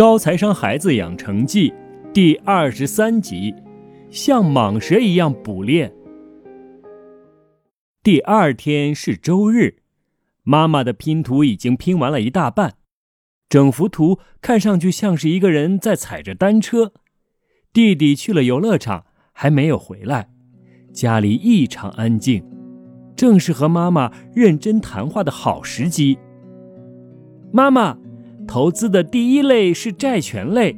高财商孩子养成记第二十三集：像蟒蛇一样捕猎。第二天是周日，妈妈的拼图已经拼完了一大半，整幅图看上去像是一个人在踩着单车。弟弟去了游乐场，还没有回来，家里异常安静，正是和妈妈认真谈话的好时机。妈妈。投资的第一类是债权类，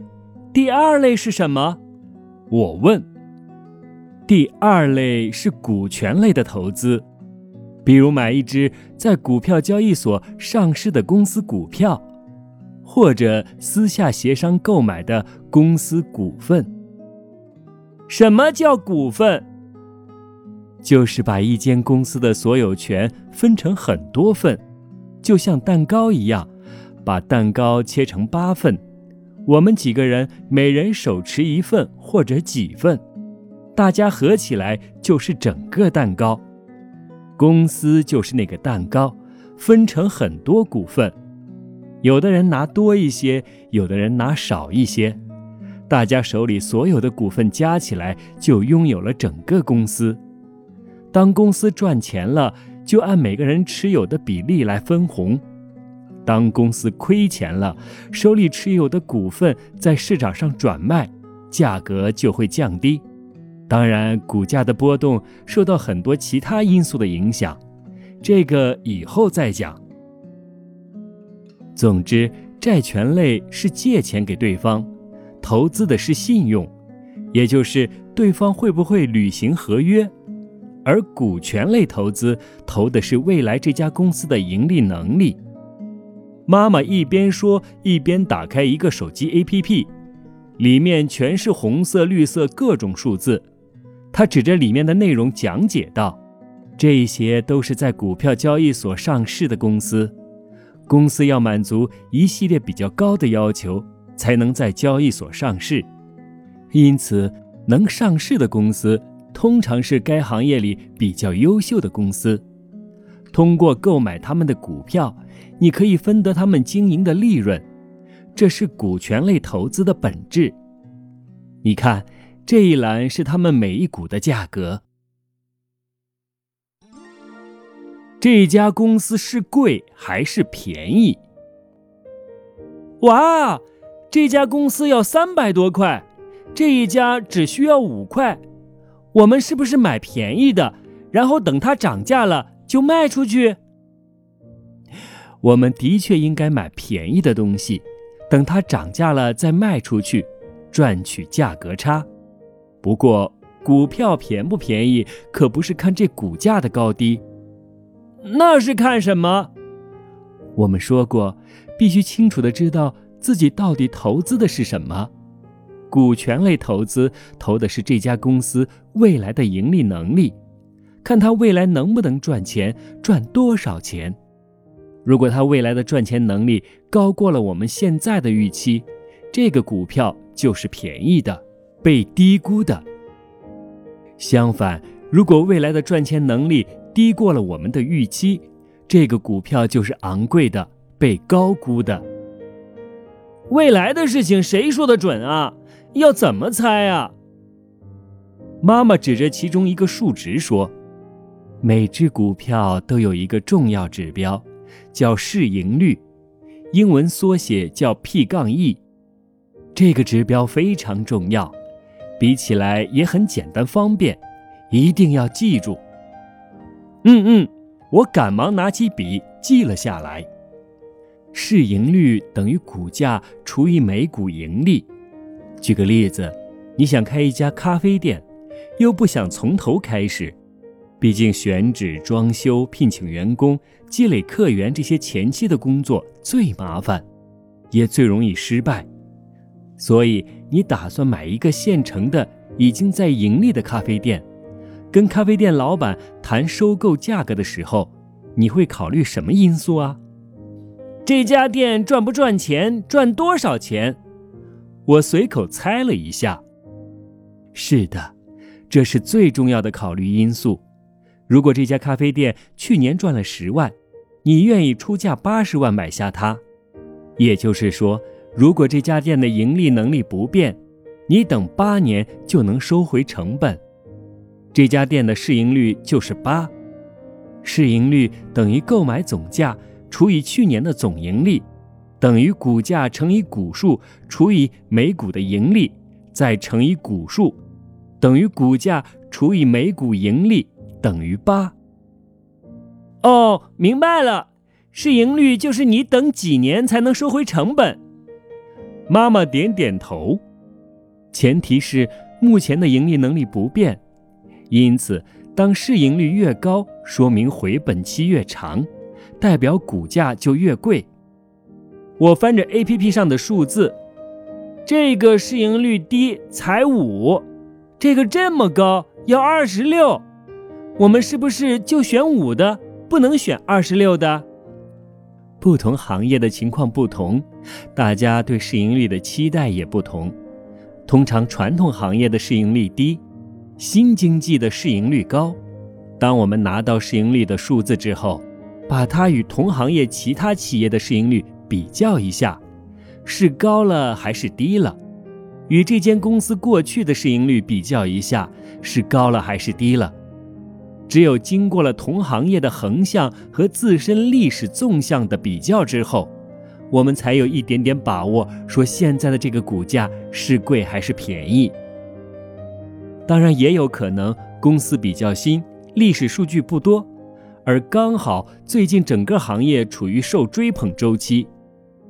第二类是什么？我问。第二类是股权类的投资，比如买一只在股票交易所上市的公司股票，或者私下协商购买的公司股份。什么叫股份？就是把一间公司的所有权分成很多份，就像蛋糕一样。把蛋糕切成八份，我们几个人每人手持一份或者几份，大家合起来就是整个蛋糕。公司就是那个蛋糕，分成很多股份，有的人拿多一些，有的人拿少一些，大家手里所有的股份加起来就拥有了整个公司。当公司赚钱了，就按每个人持有的比例来分红。当公司亏钱了，手里持有的股份在市场上转卖，价格就会降低。当然，股价的波动受到很多其他因素的影响，这个以后再讲。总之，债权类是借钱给对方，投资的是信用，也就是对方会不会履行合约；而股权类投资投的是未来这家公司的盈利能力。妈妈一边说，一边打开一个手机 APP，里面全是红色、绿色各种数字。她指着里面的内容讲解道：“这些都是在股票交易所上市的公司，公司要满足一系列比较高的要求，才能在交易所上市。因此，能上市的公司通常是该行业里比较优秀的公司。通过购买他们的股票。”你可以分得他们经营的利润，这是股权类投资的本质。你看，这一栏是他们每一股的价格。这家公司是贵还是便宜？哇，这家公司要三百多块，这一家只需要五块。我们是不是买便宜的，然后等它涨价了就卖出去？我们的确应该买便宜的东西，等它涨价了再卖出去，赚取价格差。不过，股票便不便宜可不是看这股价的高低，那是看什么？我们说过，必须清楚的知道自己到底投资的是什么。股权类投资投的是这家公司未来的盈利能力，看它未来能不能赚钱，赚多少钱。如果它未来的赚钱能力高过了我们现在的预期，这个股票就是便宜的，被低估的。相反，如果未来的赚钱能力低过了我们的预期，这个股票就是昂贵的，被高估的。未来的事情谁说的准啊？要怎么猜啊？妈妈指着其中一个数值说：“每只股票都有一个重要指标。”叫市盈率，英文缩写叫 P 杠 E，这个指标非常重要，比起来也很简单方便，一定要记住。嗯嗯，我赶忙拿起笔记了下来。市盈率等于股价除以每股盈利。举个例子，你想开一家咖啡店，又不想从头开始。毕竟选址、装修、聘请员工、积累客源这些前期的工作最麻烦，也最容易失败。所以，你打算买一个现成的、已经在盈利的咖啡店，跟咖啡店老板谈收购价格的时候，你会考虑什么因素啊？这家店赚不赚钱？赚多少钱？我随口猜了一下。是的，这是最重要的考虑因素。如果这家咖啡店去年赚了十万，你愿意出价八十万买下它？也就是说，如果这家店的盈利能力不变，你等八年就能收回成本。这家店的市盈率就是八，市盈率等于购买总价除以去年的总盈利，等于股价乘以股数除以每股的盈利，再乘以股数，等于股价除以每股盈利等于八。哦，明白了，市盈率就是你等几年才能收回成本。妈妈点点头，前提是目前的盈利能力不变，因此当市盈率越高，说明回本期越长，代表股价就越贵。我翻着 A P P 上的数字，这个市盈率低才五，这个这么高要二十六，我们是不是就选五的，不能选二十六的？不同行业的情况不同，大家对市盈率的期待也不同。通常传统行业的市盈率低，新经济的市盈率高。当我们拿到市盈率的数字之后，把它与同行业其他企业的市盈率比较一下，是高了还是低了？与这间公司过去的市盈率比较一下，是高了还是低了？只有经过了同行业的横向和自身历史纵向的比较之后，我们才有一点点把握说现在的这个股价是贵还是便宜。当然，也有可能公司比较新，历史数据不多，而刚好最近整个行业处于受追捧周期，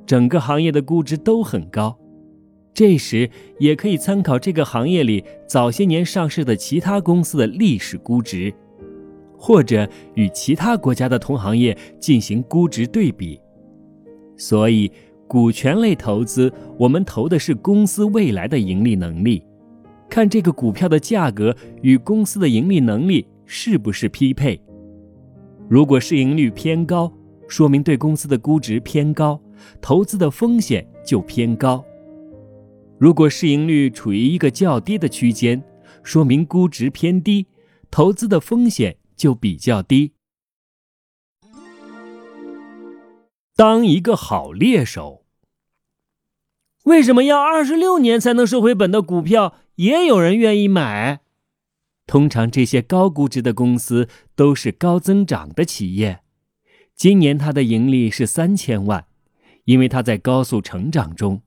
整个行业的估值都很高，这时也可以参考这个行业里早些年上市的其他公司的历史估值。或者与其他国家的同行业进行估值对比，所以股权类投资，我们投的是公司未来的盈利能力，看这个股票的价格与公司的盈利能力是不是匹配。如果市盈率偏高，说明对公司的估值偏高，投资的风险就偏高；如果市盈率处于一个较低的区间，说明估值偏低，投资的风险。就比较低。当一个好猎手，为什么要二十六年才能收回本的股票也有人愿意买？通常这些高估值的公司都是高增长的企业。今年它的盈利是三千万，因为它在高速成长中，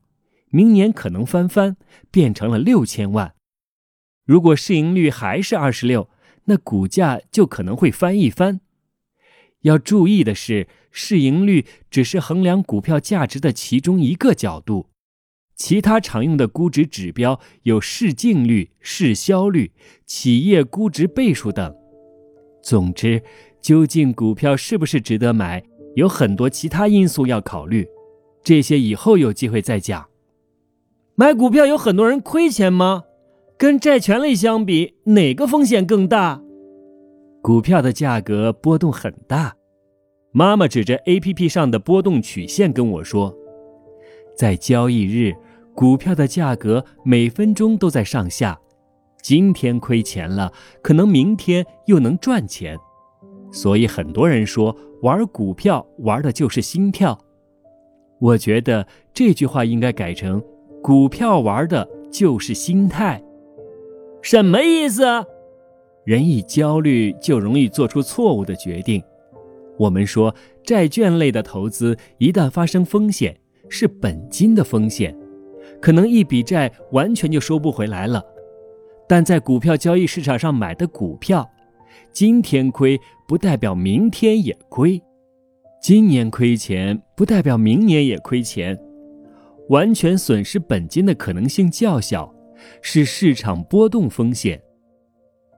明年可能翻番变成了六千万。如果市盈率还是二十六。那股价就可能会翻一番。要注意的是，市盈率只是衡量股票价值的其中一个角度，其他常用的估值指标有市净率、市销率、企业估值倍数等。总之，究竟股票是不是值得买，有很多其他因素要考虑，这些以后有机会再讲。买股票有很多人亏钱吗？跟债权类相比，哪个风险更大？股票的价格波动很大。妈妈指着 A P P 上的波动曲线跟我说，在交易日，股票的价格每分钟都在上下。今天亏钱了，可能明天又能赚钱。所以很多人说，玩股票玩的就是心跳。我觉得这句话应该改成：股票玩的就是心态。什么意思？人一焦虑就容易做出错误的决定。我们说，债券类的投资一旦发生风险，是本金的风险，可能一笔债完全就收不回来了。但在股票交易市场上买的股票，今天亏不代表明天也亏，今年亏钱不代表明年也亏钱，完全损失本金的可能性较小。是市场波动风险。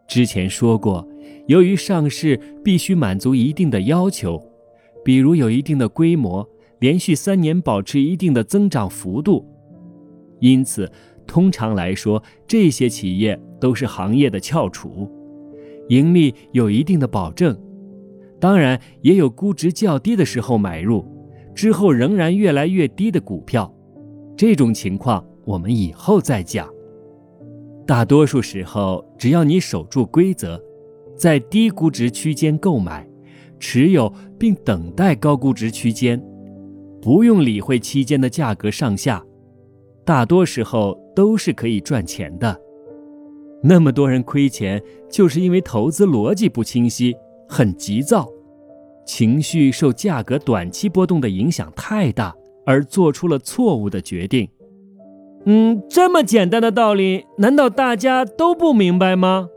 之前说过，由于上市必须满足一定的要求，比如有一定的规模，连续三年保持一定的增长幅度，因此通常来说，这些企业都是行业的翘楚，盈利有一定的保证。当然，也有估值较低的时候买入，之后仍然越来越低的股票，这种情况我们以后再讲。大多数时候，只要你守住规则，在低估值区间购买、持有并等待高估值区间，不用理会期间的价格上下，大多时候都是可以赚钱的。那么多人亏钱，就是因为投资逻辑不清晰，很急躁，情绪受价格短期波动的影响太大，而做出了错误的决定。嗯，这么简单的道理，难道大家都不明白吗？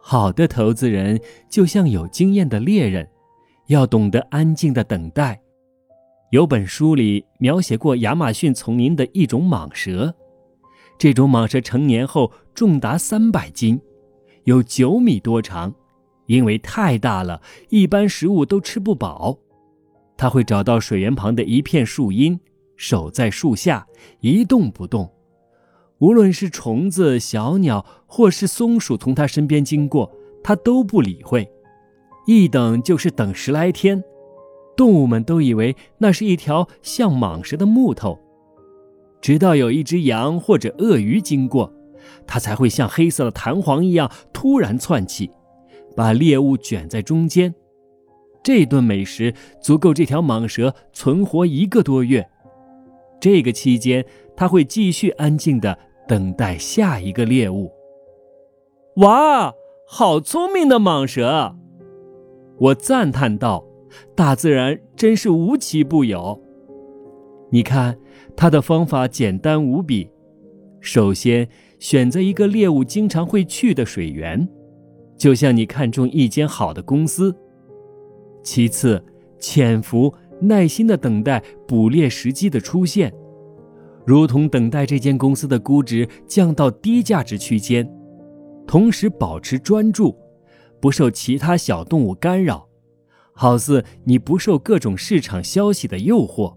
好的投资人就像有经验的猎人，要懂得安静的等待。有本书里描写过亚马逊丛林的一种蟒蛇，这种蟒蛇成年后重达三百斤，有九米多长，因为太大了，一般食物都吃不饱。它会找到水源旁的一片树荫，守在树下一动不动，无论是虫子、小鸟或是松鼠从它身边经过，它都不理会，一等就是等十来天。动物们都以为那是一条像蟒蛇的木头，直到有一只羊或者鳄鱼经过，它才会像黑色的弹簧一样突然窜起，把猎物卷在中间。这顿美食足够这条蟒蛇存活一个多月。这个期间，它会继续安静地等待下一个猎物。哇，好聪明的蟒蛇！我赞叹道。大自然真是无奇不有。你看，它的方法简单无比。首先，选择一个猎物经常会去的水源，就像你看中一间好的公司。其次，潜伏，耐心的等待捕猎时机的出现，如同等待这间公司的估值降到低价值区间，同时保持专注，不受其他小动物干扰。好似你不受各种市场消息的诱惑，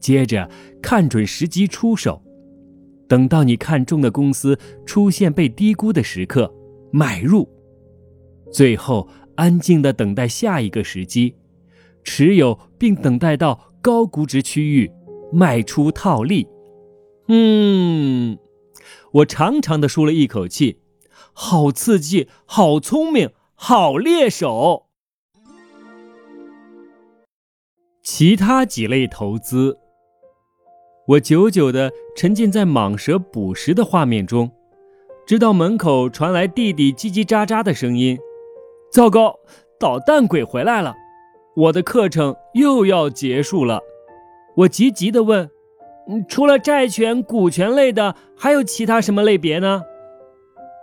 接着看准时机出手，等到你看中的公司出现被低估的时刻买入，最后安静的等待下一个时机，持有并等待到高估值区域卖出套利。嗯，我长长的舒了一口气，好刺激，好聪明，好猎手。其他几类投资，我久久的沉浸在蟒蛇捕食的画面中，直到门口传来弟弟叽叽喳喳的声音。糟糕，捣蛋鬼回来了！我的课程又要结束了。我急急地问：“除了债权、股权类的，还有其他什么类别呢？”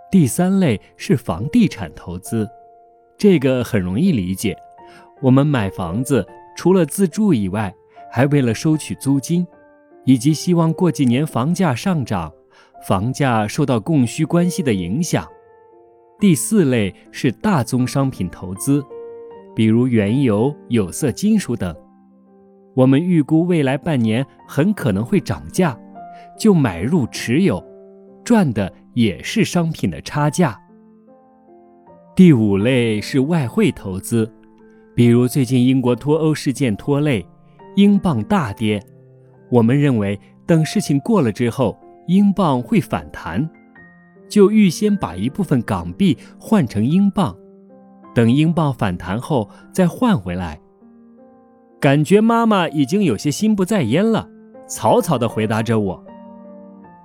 第三类是房地产投资，这个很容易理解，我们买房子。除了自住以外，还为了收取租金，以及希望过几年房价上涨，房价受到供需关系的影响。第四类是大宗商品投资，比如原油、有色金属等。我们预估未来半年很可能会涨价，就买入持有，赚的也是商品的差价。第五类是外汇投资。比如最近英国脱欧事件拖累，英镑大跌。我们认为等事情过了之后，英镑会反弹，就预先把一部分港币换成英镑，等英镑反弹后再换回来。感觉妈妈已经有些心不在焉了，草草地回答着我：“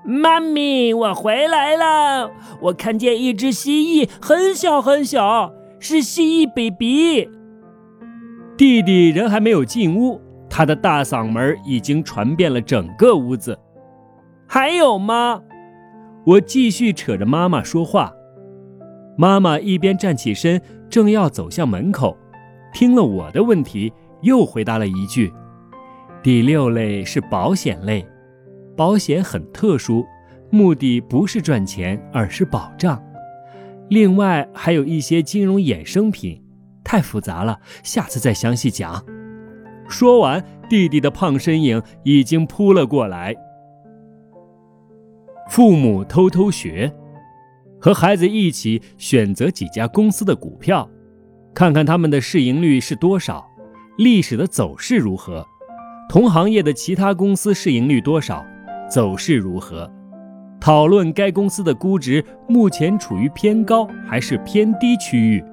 妈咪，我回来了，我看见一只蜥蜴，很小很小，是蜥蜴 baby。”弟弟人还没有进屋，他的大嗓门已经传遍了整个屋子。还有吗？我继续扯着妈妈说话。妈妈一边站起身，正要走向门口，听了我的问题，又回答了一句：“第六类是保险类，保险很特殊，目的不是赚钱，而是保障。另外还有一些金融衍生品。”太复杂了，下次再详细讲。说完，弟弟的胖身影已经扑了过来。父母偷偷学，和孩子一起选择几家公司的股票，看看他们的市盈率是多少，历史的走势如何，同行业的其他公司市盈率多少，走势如何，讨论该公司的估值目前处于偏高还是偏低区域。